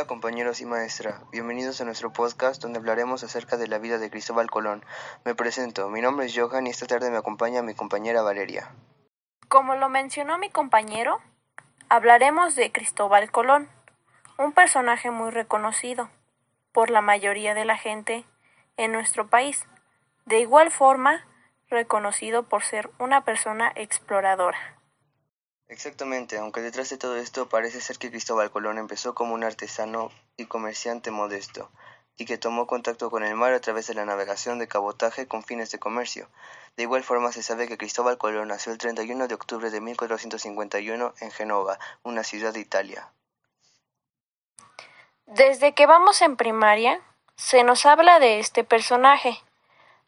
Hola compañeros y maestra, bienvenidos a nuestro podcast donde hablaremos acerca de la vida de Cristóbal Colón. Me presento, mi nombre es Johan y esta tarde me acompaña mi compañera Valeria. Como lo mencionó mi compañero, hablaremos de Cristóbal Colón, un personaje muy reconocido por la mayoría de la gente en nuestro país, de igual forma reconocido por ser una persona exploradora. Exactamente, aunque detrás de todo esto parece ser que Cristóbal Colón empezó como un artesano y comerciante modesto, y que tomó contacto con el mar a través de la navegación de cabotaje con fines de comercio. De igual forma se sabe que Cristóbal Colón nació el 31 de octubre de 1451 en Genova, una ciudad de Italia. Desde que vamos en primaria, se nos habla de este personaje,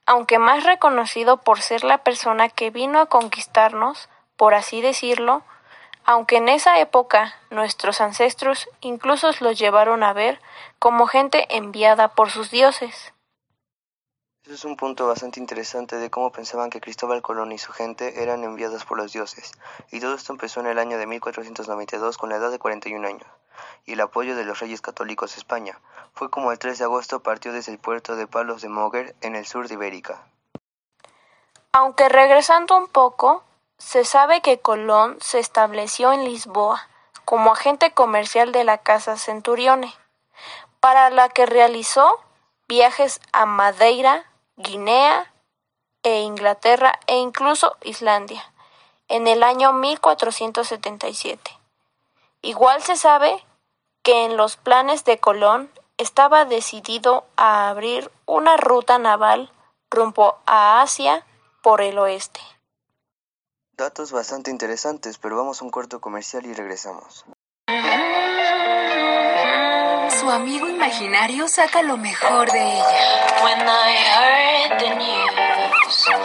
aunque más reconocido por ser la persona que vino a conquistarnos, por así decirlo, aunque en esa época nuestros ancestros incluso los llevaron a ver como gente enviada por sus dioses. Eso es un punto bastante interesante de cómo pensaban que Cristóbal Colón y su gente eran enviados por los dioses, y todo esto empezó en el año de 1492 con la edad de 41 años, y el apoyo de los reyes católicos de España. Fue como el 3 de agosto partió desde el puerto de Palos de Moguer en el sur de Ibérica. Aunque regresando un poco, se sabe que Colón se estableció en Lisboa como agente comercial de la Casa Centurione, para la que realizó viajes a Madeira, Guinea e Inglaterra e incluso Islandia en el año 1477. Igual se sabe que en los planes de Colón estaba decidido a abrir una ruta naval rumbo a Asia por el oeste. Datos bastante interesantes, pero vamos a un corto comercial y regresamos. Su amigo imaginario saca lo mejor de ella.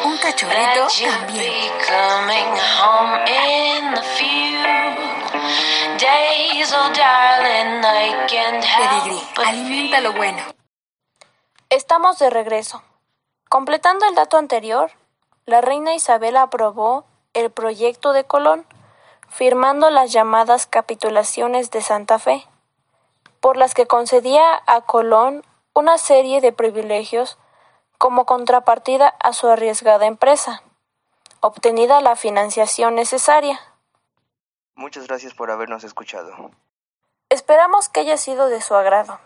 Un cachorrito también. Pedigrí, alimenta lo bueno. Estamos de regreso. Completando el dato anterior, la reina Isabel aprobó el proyecto de Colón, firmando las llamadas capitulaciones de Santa Fe, por las que concedía a Colón una serie de privilegios como contrapartida a su arriesgada empresa, obtenida la financiación necesaria. Muchas gracias por habernos escuchado. Esperamos que haya sido de su agrado.